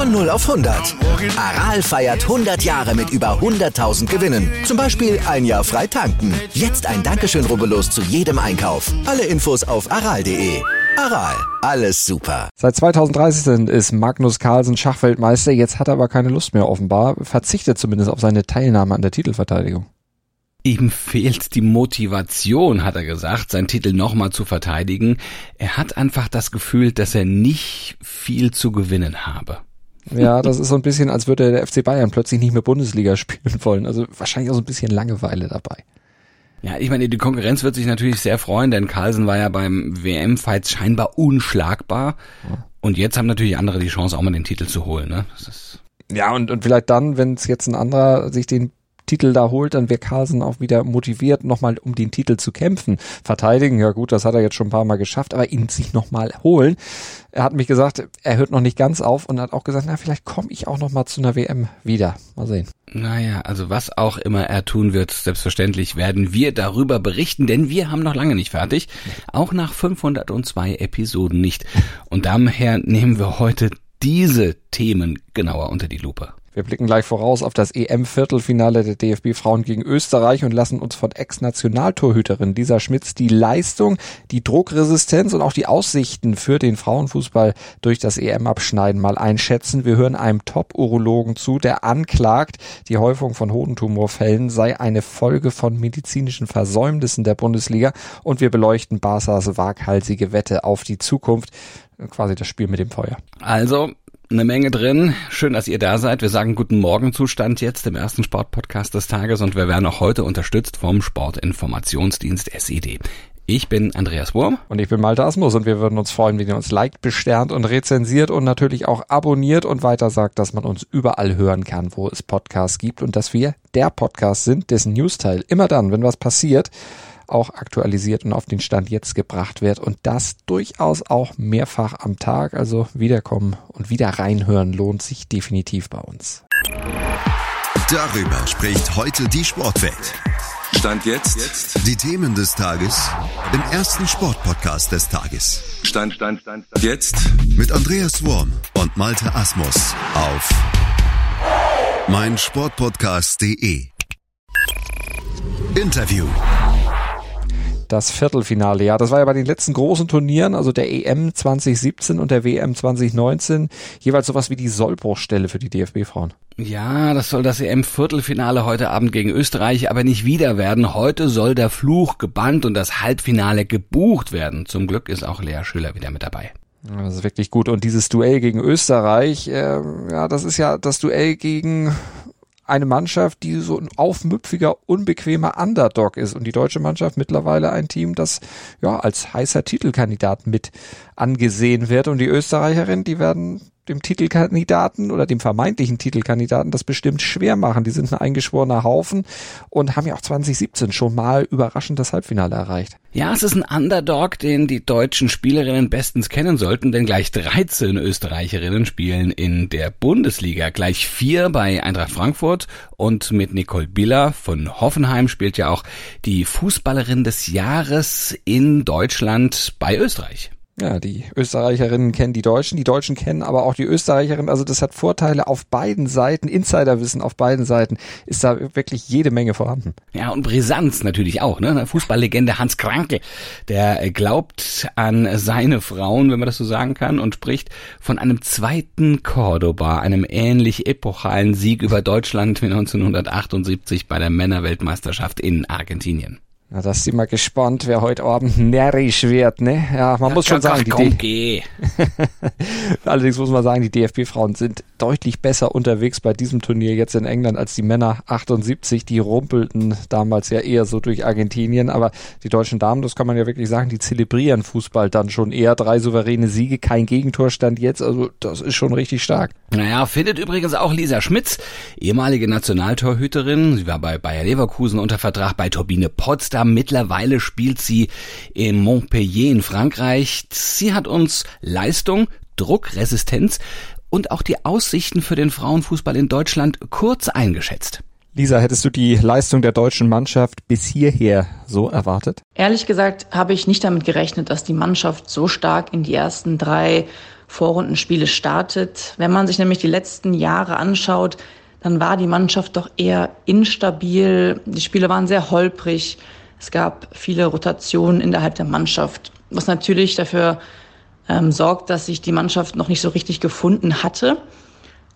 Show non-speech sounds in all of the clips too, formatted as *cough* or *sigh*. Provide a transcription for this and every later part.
Von 0 auf 100. Aral feiert 100 Jahre mit über 100.000 Gewinnen. Zum Beispiel ein Jahr frei tanken. Jetzt ein Dankeschön, rubbellos zu jedem Einkauf. Alle Infos auf aral.de. Aral, alles super. Seit 2013 ist Magnus Carlsen Schachweltmeister. Jetzt hat er aber keine Lust mehr offenbar. Verzichtet zumindest auf seine Teilnahme an der Titelverteidigung. Ihm fehlt die Motivation, hat er gesagt, seinen Titel nochmal zu verteidigen. Er hat einfach das Gefühl, dass er nicht viel zu gewinnen habe. Ja, das ist so ein bisschen, als würde der FC Bayern plötzlich nicht mehr Bundesliga spielen wollen. Also wahrscheinlich auch so ein bisschen Langeweile dabei. Ja, ich meine, die Konkurrenz wird sich natürlich sehr freuen, denn Carlsen war ja beim WM-Fight scheinbar unschlagbar. Und jetzt haben natürlich andere die Chance, auch mal den Titel zu holen. Ne? ja, und, und vielleicht dann, wenn es jetzt ein anderer sich den Titel da holt, dann wäre Carlsen auch wieder motiviert, nochmal um den Titel zu kämpfen. Verteidigen, ja gut, das hat er jetzt schon ein paar Mal geschafft, aber ihn sich nochmal holen. Er hat mich gesagt, er hört noch nicht ganz auf und hat auch gesagt, na, vielleicht komme ich auch nochmal zu einer WM wieder. Mal sehen. Naja, also was auch immer er tun wird, selbstverständlich werden wir darüber berichten, denn wir haben noch lange nicht fertig. Auch nach 502 Episoden nicht. Und daher nehmen wir heute diese Themen genauer unter die Lupe. Wir blicken gleich voraus auf das EM-Viertelfinale der DFB-Frauen gegen Österreich und lassen uns von Ex-Nationaltorhüterin Lisa Schmitz die Leistung, die Druckresistenz und auch die Aussichten für den Frauenfußball durch das EM-Abschneiden mal einschätzen. Wir hören einem Top-Urologen zu, der anklagt, die Häufung von Hodentumorfällen sei eine Folge von medizinischen Versäumnissen der Bundesliga und wir beleuchten Barsas waghalsige Wette auf die Zukunft quasi das Spiel mit dem Feuer. Also, eine Menge drin. Schön, dass ihr da seid. Wir sagen guten Morgenzustand jetzt im ersten Sportpodcast des Tages und wir werden auch heute unterstützt vom Sportinformationsdienst SED. Ich bin Andreas Wurm. Und ich bin Malte Asmus und wir würden uns freuen, wenn ihr uns liked, besternt und rezensiert und natürlich auch abonniert und weiter sagt, dass man uns überall hören kann, wo es Podcasts gibt und dass wir der Podcast sind, dessen Newsteil immer dann, wenn was passiert, auch aktualisiert und auf den Stand jetzt gebracht wird und das durchaus auch mehrfach am Tag. Also wiederkommen und wieder reinhören lohnt sich definitiv bei uns. Darüber spricht heute die Sportwelt. Stand jetzt. jetzt. Die Themen des Tages im ersten Sportpodcast des Tages. Stand, Stand, Stand, Stand. Jetzt. Mit Andreas Worm und Malte Asmus auf meinsportpodcast.de. Interview das Viertelfinale. Ja, das war ja bei den letzten großen Turnieren, also der EM 2017 und der WM 2019, jeweils sowas wie die Sollbruchstelle für die DFB-Frauen. Ja, das soll das EM-Viertelfinale heute Abend gegen Österreich aber nicht wieder werden. Heute soll der Fluch gebannt und das Halbfinale gebucht werden. Zum Glück ist auch Lea Schüler wieder mit dabei. Das ist wirklich gut. Und dieses Duell gegen Österreich, äh, ja, das ist ja das Duell gegen eine Mannschaft, die so ein aufmüpfiger, unbequemer Underdog ist. Und die deutsche Mannschaft mittlerweile ein Team, das ja als heißer Titelkandidat mit angesehen wird. Und die Österreicherinnen, die werden dem Titelkandidaten oder dem vermeintlichen Titelkandidaten das bestimmt schwer machen. Die sind ein eingeschworener Haufen und haben ja auch 2017 schon mal überraschend das Halbfinale erreicht. Ja, es ist ein Underdog, den die deutschen Spielerinnen bestens kennen sollten, denn gleich 13 Österreicherinnen spielen in der Bundesliga. Gleich vier bei Eintracht Frankfurt und mit Nicole Biller von Hoffenheim spielt ja auch die Fußballerin des Jahres in Deutschland bei Österreich. Ja, die Österreicherinnen kennen die Deutschen, die Deutschen kennen aber auch die Österreicherinnen. Also das hat Vorteile auf beiden Seiten, Insiderwissen auf beiden Seiten ist da wirklich jede Menge vorhanden. Ja, und Brisanz natürlich auch, ne? Fußballlegende Hans Kranke, der glaubt an seine Frauen, wenn man das so sagen kann, und spricht von einem zweiten Cordoba, einem ähnlich epochalen Sieg über Deutschland wie *laughs* 1978 bei der Männerweltmeisterschaft in Argentinien. Na, da ist sie mal gespannt, wer heute Abend närrisch wird, ne? Ja, man ja, muss schon sagen, die komm. *laughs* Allerdings muss man sagen, die DFB-Frauen sind deutlich besser unterwegs bei diesem Turnier jetzt in England als die Männer 78. Die rumpelten damals ja eher so durch Argentinien, aber die deutschen Damen, das kann man ja wirklich sagen, die zelebrieren Fußball dann schon eher. Drei souveräne Siege, kein Gegentorstand jetzt, also das ist schon richtig stark. Naja, findet übrigens auch Lisa Schmitz, ehemalige Nationaltorhüterin. Sie war bei Bayer Leverkusen unter Vertrag bei Turbine Potsdam Amsterdam. Mittlerweile spielt sie in Montpellier in Frankreich. Sie hat uns Leistung, Druckresistenz und auch die Aussichten für den Frauenfußball in Deutschland kurz eingeschätzt. Lisa, hättest du die Leistung der deutschen Mannschaft bis hierher so erwartet? Ehrlich gesagt habe ich nicht damit gerechnet, dass die Mannschaft so stark in die ersten drei Vorrundenspiele startet. Wenn man sich nämlich die letzten Jahre anschaut, dann war die Mannschaft doch eher instabil. Die Spiele waren sehr holprig. Es gab viele Rotationen innerhalb der Mannschaft, was natürlich dafür ähm, sorgt, dass sich die Mannschaft noch nicht so richtig gefunden hatte.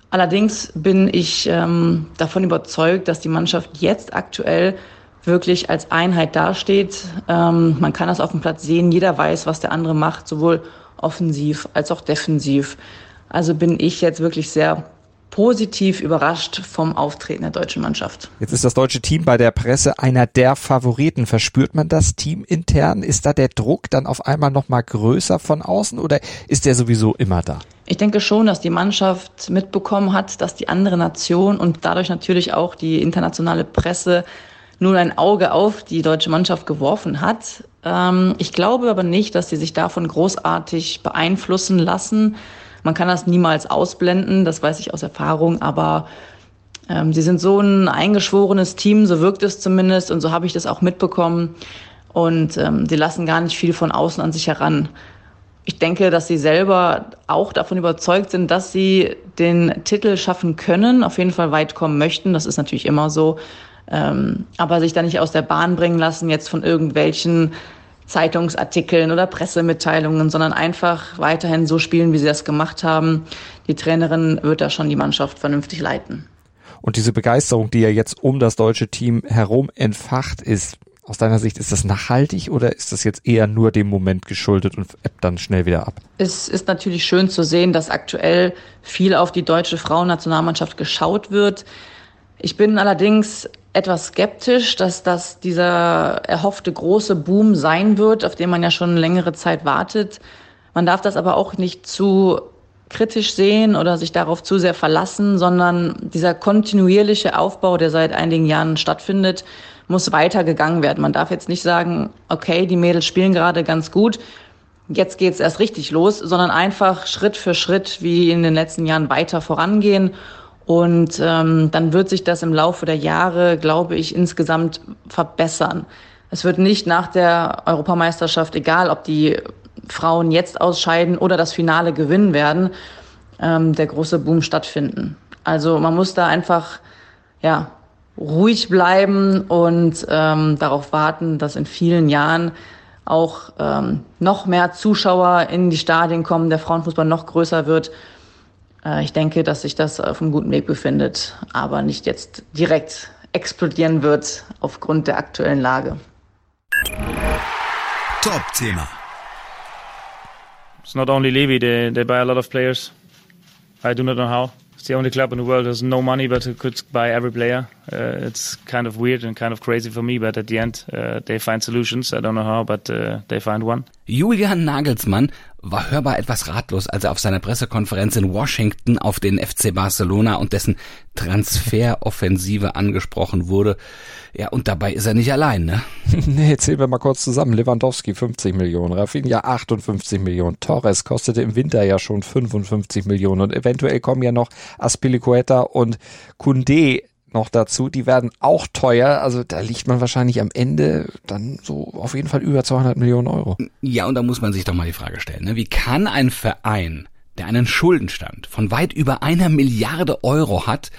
Allerdings bin ich ähm, davon überzeugt, dass die Mannschaft jetzt aktuell wirklich als Einheit dasteht. Ähm, man kann das auf dem Platz sehen. Jeder weiß, was der andere macht, sowohl offensiv als auch defensiv. Also bin ich jetzt wirklich sehr positiv überrascht vom Auftreten der deutschen Mannschaft. Jetzt ist das deutsche Team bei der Presse einer der Favoriten. Verspürt man das Team intern? Ist da der Druck dann auf einmal noch mal größer von außen oder ist der sowieso immer da? Ich denke schon, dass die Mannschaft mitbekommen hat, dass die andere Nation und dadurch natürlich auch die internationale Presse nun ein Auge auf die deutsche Mannschaft geworfen hat. Ähm, ich glaube aber nicht, dass sie sich davon großartig beeinflussen lassen. Man kann das niemals ausblenden, das weiß ich aus Erfahrung, aber ähm, sie sind so ein eingeschworenes Team, so wirkt es zumindest und so habe ich das auch mitbekommen. Und ähm, sie lassen gar nicht viel von außen an sich heran. Ich denke, dass sie selber auch davon überzeugt sind, dass sie den Titel schaffen können, auf jeden Fall weit kommen möchten. Das ist natürlich immer so. Ähm, aber sich da nicht aus der Bahn bringen lassen, jetzt von irgendwelchen Zeitungsartikeln oder Pressemitteilungen, sondern einfach weiterhin so spielen, wie sie das gemacht haben. Die Trainerin wird da schon die Mannschaft vernünftig leiten. Und diese Begeisterung, die ja jetzt um das deutsche Team herum entfacht ist, aus deiner Sicht, ist das nachhaltig oder ist das jetzt eher nur dem Moment geschuldet und ebbt dann schnell wieder ab? Es ist natürlich schön zu sehen, dass aktuell viel auf die deutsche Frauennationalmannschaft geschaut wird. Ich bin allerdings etwas skeptisch, dass das dieser erhoffte große Boom sein wird, auf den man ja schon längere Zeit wartet. Man darf das aber auch nicht zu kritisch sehen oder sich darauf zu sehr verlassen, sondern dieser kontinuierliche Aufbau, der seit einigen Jahren stattfindet, muss weitergegangen werden. Man darf jetzt nicht sagen, okay, die Mädels spielen gerade ganz gut, jetzt geht's erst richtig los, sondern einfach Schritt für Schritt wie in den letzten Jahren weiter vorangehen und ähm, dann wird sich das im Laufe der Jahre, glaube ich, insgesamt verbessern. Es wird nicht nach der Europameisterschaft, egal ob die Frauen jetzt ausscheiden oder das Finale gewinnen werden, ähm, der große Boom stattfinden. Also man muss da einfach ja ruhig bleiben und ähm, darauf warten, dass in vielen Jahren auch ähm, noch mehr Zuschauer in die Stadien kommen, der Frauenfußball noch größer wird ich denke, dass sich das auf einem guten Weg befindet, aber nicht jetzt direkt explodieren wird aufgrund der aktuellen Lage. Top-Thema. It's not only Levy, they, they buy a lot of players. I do not know how. It's the only club in the world that has no money but could buy every player. Uh, it's kind of weird and kind of crazy for me, but at the end uh, they find solutions. I don't know how, but uh, they find one. Julian Nagelsmann war hörbar etwas ratlos, als er auf seiner Pressekonferenz in Washington auf den FC Barcelona und dessen Transferoffensive angesprochen wurde. Ja, und dabei ist er nicht allein, ne? *laughs* nee, zählen wir mal kurz zusammen. Lewandowski 50 Millionen, Rafinha 58 Millionen, Torres kostete im Winter ja schon 55 Millionen und eventuell kommen ja noch Aspilicueta und Kunde noch dazu. Die werden auch teuer. Also da liegt man wahrscheinlich am Ende dann so auf jeden Fall über 200 Millionen Euro. Ja, und da muss man sich doch mal die Frage stellen, ne? wie kann ein Verein der einen Schuldenstand von weit über einer Milliarde Euro hat,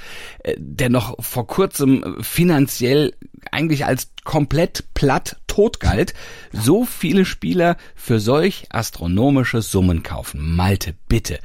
äh, der noch vor kurzem finanziell eigentlich als komplett platt tot galt, so viele Spieler für solch astronomische Summen kaufen. Malte, bitte.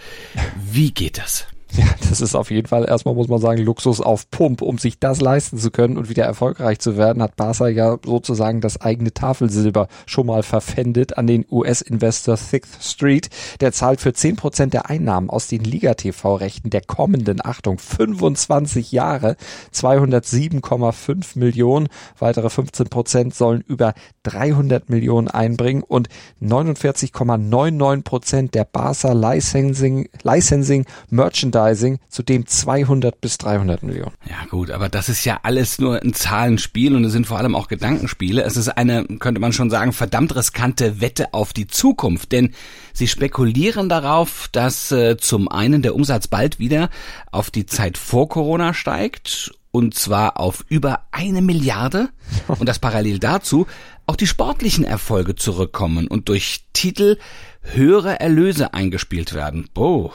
Wie geht das? Ja, das ist auf jeden Fall erstmal, muss man sagen, Luxus auf Pump. Um sich das leisten zu können und wieder erfolgreich zu werden, hat Barca ja sozusagen das eigene Tafelsilber schon mal verpfändet an den US-Investor Sixth Street. Der zahlt für 10 Prozent der Einnahmen aus den Liga-TV-Rechten der kommenden, Achtung, 25 Jahre 207,5 Millionen. Weitere 15 Prozent sollen über 300 Millionen einbringen und 49,99 Prozent der Barca Licensing, Licensing Merchandise Merchandising, zudem 200 bis 300 Millionen. Ja gut, aber das ist ja alles nur ein Zahlenspiel und es sind vor allem auch Gedankenspiele. Es ist eine, könnte man schon sagen, verdammt riskante Wette auf die Zukunft, denn sie spekulieren darauf, dass äh, zum einen der Umsatz bald wieder auf die Zeit vor Corona steigt und zwar auf über eine Milliarde *laughs* und dass parallel dazu auch die sportlichen Erfolge zurückkommen und durch Titel höhere Erlöse eingespielt werden. Boah.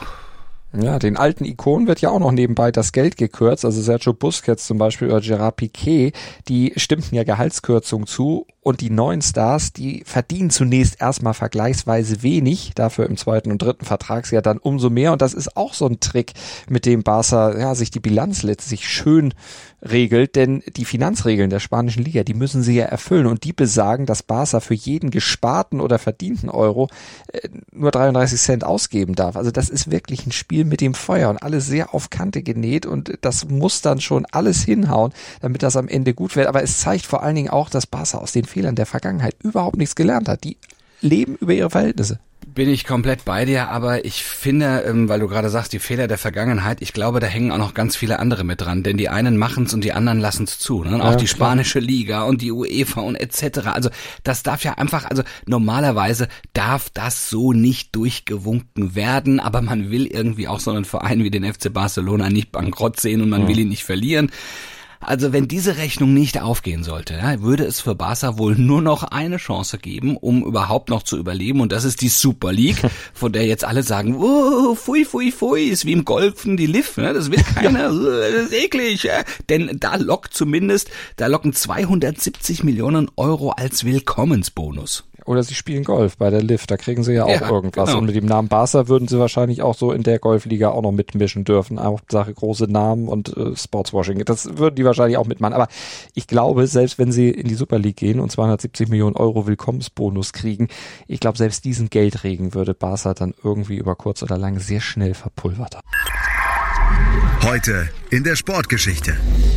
Ja, den alten Ikonen wird ja auch noch nebenbei das Geld gekürzt. Also Sergio Busquets zum Beispiel oder Gerard Piquet, die stimmten ja Gehaltskürzungen zu und die neuen Stars, die verdienen zunächst erstmal vergleichsweise wenig, dafür im zweiten und dritten Vertragsjahr dann umso mehr. Und das ist auch so ein Trick, mit dem Barca ja, sich die Bilanz letztlich schön regelt, denn die Finanzregeln der spanischen Liga, die müssen sie ja erfüllen und die besagen, dass Barca für jeden gesparten oder verdienten Euro äh, nur 33 Cent ausgeben darf. Also das ist wirklich ein Spiel mit dem Feuer und alles sehr auf Kante genäht und das muss dann schon alles hinhauen, damit das am Ende gut wird. Aber es zeigt vor allen Dingen auch, dass Barca aus den Fehlern der Vergangenheit überhaupt nichts gelernt hat. Die leben über ihre Verhältnisse. Bin ich komplett bei dir, aber ich finde, ähm, weil du gerade sagst, die Fehler der Vergangenheit, ich glaube, da hängen auch noch ganz viele andere mit dran, denn die einen machen's und die anderen lassen's zu. Ne? Auch ja, die spanische. Liga und die UEFA und etc. Also das darf ja einfach, also normalerweise darf das so nicht durchgewunken werden, aber man will irgendwie auch so einen Verein wie den FC Barcelona nicht bankrott sehen und man ja. will ihn nicht verlieren. Also wenn diese Rechnung nicht aufgehen sollte, ja, würde es für Barca wohl nur noch eine Chance geben, um überhaupt noch zu überleben und das ist die Super League, *laughs* von der jetzt alle sagen, oh, fui, fui, fui, ist wie im Golfen die Liv, ne? das will *laughs* keiner, ja. das ist eklig, ja? denn da lockt zumindest, da locken 270 Millionen Euro als Willkommensbonus. Oder sie spielen Golf bei der Lift, da kriegen sie ja auch ja, irgendwas. Genau. Und mit dem Namen Barca würden sie wahrscheinlich auch so in der Golfliga auch noch mitmischen dürfen. Hauptsache große Namen und äh, Sportswashing. Das würden die wahrscheinlich auch mitmachen. Aber ich glaube, selbst wenn sie in die Super League gehen und 270 Millionen Euro Willkommensbonus kriegen, ich glaube, selbst diesen Geldregen würde Barca dann irgendwie über kurz oder lang sehr schnell verpulvert haben. Heute in der Sportgeschichte.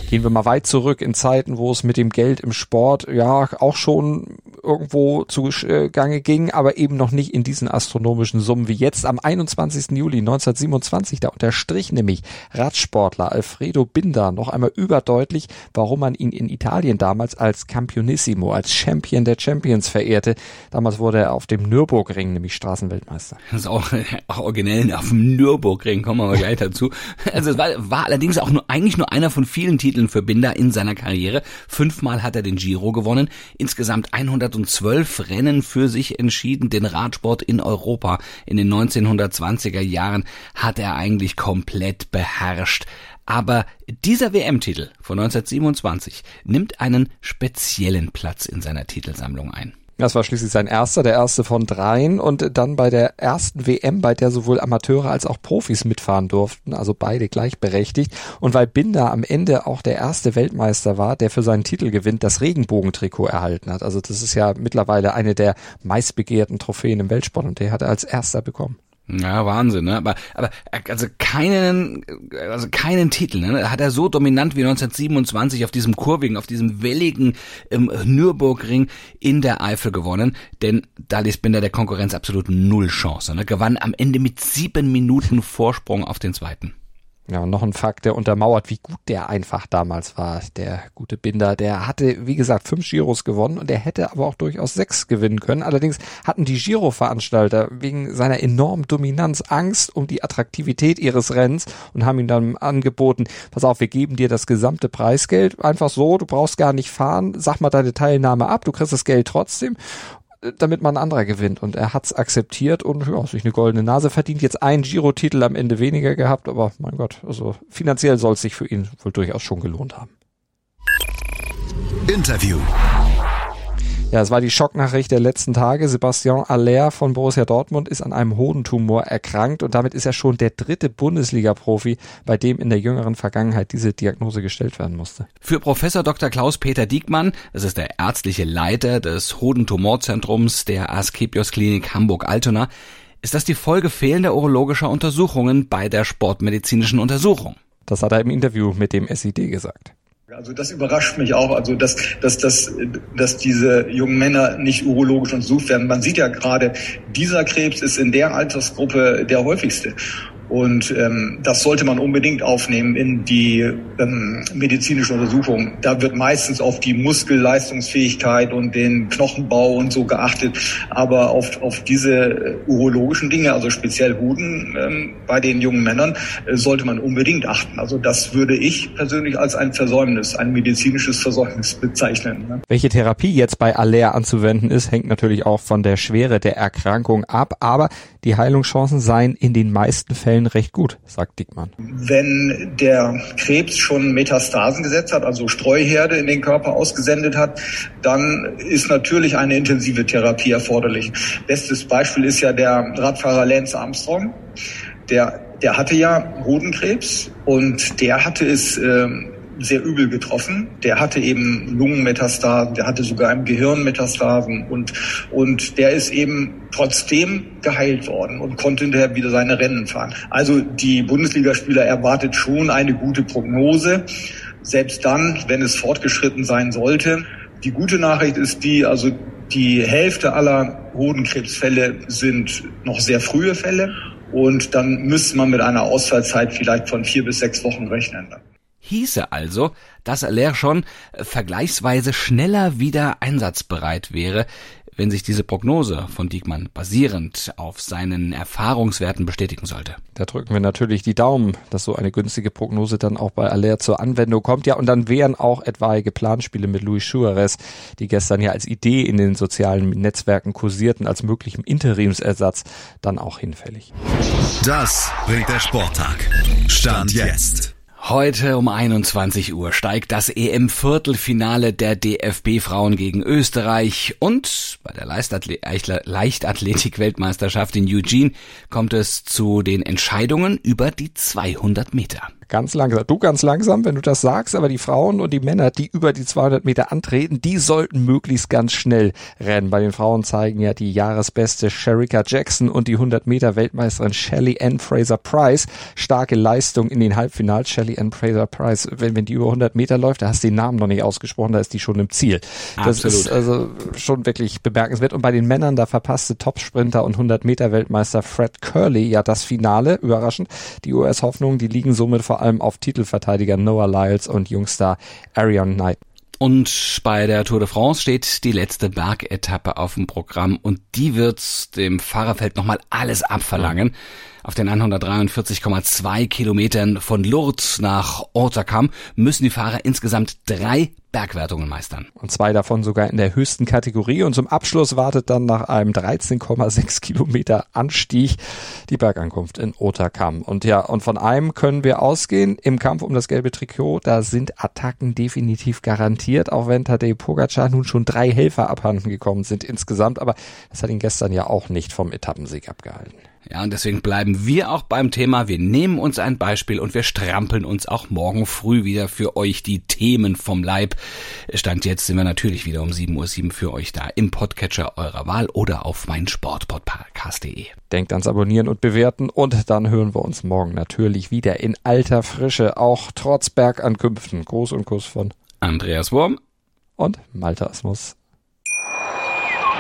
Gehen wir mal weit zurück in Zeiten, wo es mit dem Geld im Sport ja auch schon irgendwo zugange ging, aber eben noch nicht in diesen astronomischen Summen wie jetzt. Am 21. Juli 1927, da unterstrich nämlich Radsportler Alfredo Binder noch einmal überdeutlich, warum man ihn in Italien damals als Campionissimo, als Champion der Champions verehrte. Damals wurde er auf dem Nürburgring nämlich Straßenweltmeister. Das ist auch, *laughs* auch originell auf dem Nürburgring, kommen wir aber gleich dazu. Also es war, war allerdings auch nur, eigentlich nur einer von vielen Titeln für Binder in seiner Karriere. Fünfmal hat er den Giro gewonnen, insgesamt 112 Rennen für sich entschieden. Den Radsport in Europa in den 1920er Jahren hat er eigentlich komplett beherrscht. Aber dieser WM-Titel von 1927 nimmt einen speziellen Platz in seiner Titelsammlung ein. Das war schließlich sein erster, der erste von dreien und dann bei der ersten WM, bei der sowohl Amateure als auch Profis mitfahren durften, also beide gleichberechtigt. Und weil Binder am Ende auch der erste Weltmeister war, der für seinen Titelgewinn das Regenbogentrikot erhalten hat. Also das ist ja mittlerweile eine der meistbegehrten Trophäen im Weltsport und der hat er als erster bekommen. Ja, Wahnsinn, ne? Aber, aber also keinen, also keinen Titel, ne? Hat er so dominant wie 1927 auf diesem kurvigen, auf diesem welligen ähm, Nürburgring in der Eifel gewonnen. Denn da ließ Binder der Konkurrenz absolut null Chance. Ne? Gewann am Ende mit sieben Minuten Vorsprung auf den zweiten. Ja, noch ein Fakt, der untermauert, wie gut der einfach damals war. Der gute Binder, der hatte, wie gesagt, fünf Giros gewonnen und er hätte aber auch durchaus sechs gewinnen können. Allerdings hatten die Giro-Veranstalter wegen seiner enormen Dominanz Angst um die Attraktivität ihres Rennens und haben ihm dann angeboten, pass auf, wir geben dir das gesamte Preisgeld einfach so, du brauchst gar nicht fahren, sag mal deine Teilnahme ab, du kriegst das Geld trotzdem damit man ein anderer gewinnt. Und er hat's akzeptiert und ja, sich eine goldene Nase verdient. Jetzt einen Giro-Titel am Ende weniger gehabt, aber mein Gott, also finanziell soll es sich für ihn wohl durchaus schon gelohnt haben. Interview. Ja, es war die Schocknachricht der letzten Tage. Sebastian Aller von Borussia Dortmund ist an einem Hodentumor erkrankt und damit ist er schon der dritte Bundesliga-Profi, bei dem in der jüngeren Vergangenheit diese Diagnose gestellt werden musste. Für Professor Dr. Klaus-Peter Diekmann, das ist der ärztliche Leiter des Hodentumorzentrums der Asklepios Klinik Hamburg-Altona, ist das die Folge fehlender urologischer Untersuchungen bei der sportmedizinischen Untersuchung. Das hat er im Interview mit dem SID gesagt. Also das überrascht mich auch, also dass, dass, dass, dass diese jungen Männer nicht urologisch untersucht werden. Man sieht ja gerade, dieser Krebs ist in der Altersgruppe der häufigste. Und ähm, das sollte man unbedingt aufnehmen in die ähm, medizinische Untersuchung. Da wird meistens auf die Muskelleistungsfähigkeit und den Knochenbau und so geachtet. Aber auf, auf diese äh, urologischen Dinge, also speziell Huden ähm, bei den jungen Männern, äh, sollte man unbedingt achten. Also das würde ich persönlich als ein Versäumnis, ein medizinisches Versäumnis bezeichnen. Ne? Welche Therapie jetzt bei Aller anzuwenden ist, hängt natürlich auch von der Schwere der Erkrankung ab. Aber die Heilungschancen seien in den meisten Fällen recht gut, sagt Dickmann. Wenn der Krebs schon Metastasen gesetzt hat, also Streuherde in den Körper ausgesendet hat, dann ist natürlich eine intensive Therapie erforderlich. Bestes Beispiel ist ja der Radfahrer Lance Armstrong. Der, der hatte ja Hodenkrebs und der hatte es ähm, sehr übel getroffen. Der hatte eben Lungenmetastasen, der hatte sogar im Gehirn Metastasen und, und der ist eben trotzdem geheilt worden und konnte hinterher wieder seine Rennen fahren. Also die Bundesligaspieler erwartet schon eine gute Prognose. Selbst dann, wenn es fortgeschritten sein sollte. Die gute Nachricht ist die, also die Hälfte aller Hodenkrebsfälle sind noch sehr frühe Fälle. Und dann müsste man mit einer Ausfallzeit vielleicht von vier bis sechs Wochen rechnen. Hieße also, dass Aller schon vergleichsweise schneller wieder einsatzbereit wäre, wenn sich diese Prognose von Diekmann basierend auf seinen Erfahrungswerten bestätigen sollte. Da drücken wir natürlich die Daumen, dass so eine günstige Prognose dann auch bei Aller zur Anwendung kommt. Ja, und dann wären auch etwaige Planspiele mit Luis Suarez, die gestern ja als Idee in den sozialen Netzwerken kursierten, als möglichem Interimsersatz, dann auch hinfällig. Das bringt der Sporttag. Stand jetzt. Heute um 21 Uhr steigt das EM-Viertelfinale der DFB-Frauen gegen Österreich und bei der Leichtathletik-Weltmeisterschaft in Eugene kommt es zu den Entscheidungen über die 200 Meter ganz langsam. Du ganz langsam, wenn du das sagst, aber die Frauen und die Männer, die über die 200 Meter antreten, die sollten möglichst ganz schnell rennen. Bei den Frauen zeigen ja die Jahresbeste Sherika Jackson und die 100 Meter Weltmeisterin Shelly Ann Fraser Price starke Leistung in den Halbfinals. Shelly Ann Fraser Price, wenn, wenn die über 100 Meter läuft, da hast du den Namen noch nicht ausgesprochen, da ist die schon im Ziel. Das Absolut. ist also schon wirklich bemerkenswert. Und bei den Männern, da verpasste Topsprinter und 100 Meter Weltmeister Fred Curley ja das Finale, überraschend. Die US-Hoffnungen, die liegen somit vor allem auf Titelverteidiger Noah Lyles und Jungstar Arion Knight. Und bei der Tour de France steht die letzte Bergetappe auf dem Programm und die wird dem Fahrerfeld nochmal alles abverlangen. Auf den 143,2 Kilometern von Lourdes nach Ortakam müssen die Fahrer insgesamt drei Bergwertungen meistern. Und zwei davon sogar in der höchsten Kategorie. Und zum Abschluss wartet dann nach einem 13,6 Kilometer Anstieg die Bergankunft in Otakam. Und ja, und von einem können wir ausgehen. Im Kampf um das gelbe Trikot, da sind Attacken definitiv garantiert, auch wenn Tadej Pogacar nun schon drei Helfer abhanden gekommen sind insgesamt. Aber das hat ihn gestern ja auch nicht vom Etappensieg abgehalten. Ja, und deswegen bleiben wir auch beim Thema. Wir nehmen uns ein Beispiel und wir strampeln uns auch morgen früh wieder für euch die Themen vom Leib. Stand jetzt sind wir natürlich wieder um 7.07 Uhr für euch da im Podcatcher eurer Wahl oder auf meinsportpodcast.de. Denkt ans Abonnieren und Bewerten und dann hören wir uns morgen natürlich wieder in alter Frische, auch trotz Bergankünften. Gruß und Kuss von Andreas Wurm und Malte Asmus.